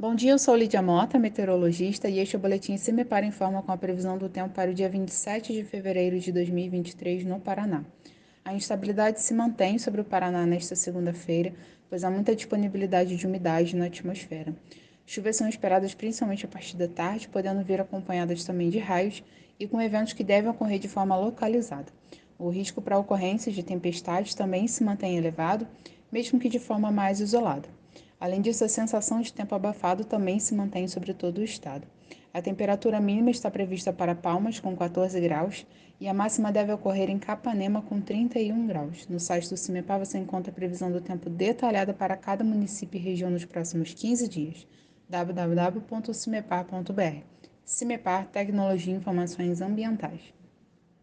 Bom dia, eu sou Lídia Mota, meteorologista, e este é o Boletim Semepar Informa com a previsão do tempo para o dia 27 de fevereiro de 2023 no Paraná. A instabilidade se mantém sobre o Paraná nesta segunda-feira, pois há muita disponibilidade de umidade na atmosfera. Chuvas são esperadas principalmente a partir da tarde, podendo vir acompanhadas também de raios e com eventos que devem ocorrer de forma localizada. O risco para ocorrências de tempestades também se mantém elevado, mesmo que de forma mais isolada. Além disso, a sensação de tempo abafado também se mantém sobre todo o estado. A temperatura mínima está prevista para Palmas, com 14 graus, e a máxima deve ocorrer em Capanema, com 31 graus. No site do CIMEPAR você encontra a previsão do tempo detalhada para cada município e região nos próximos 15 dias. www.cimepar.br CIMEPAR Tecnologia e Informações Ambientais.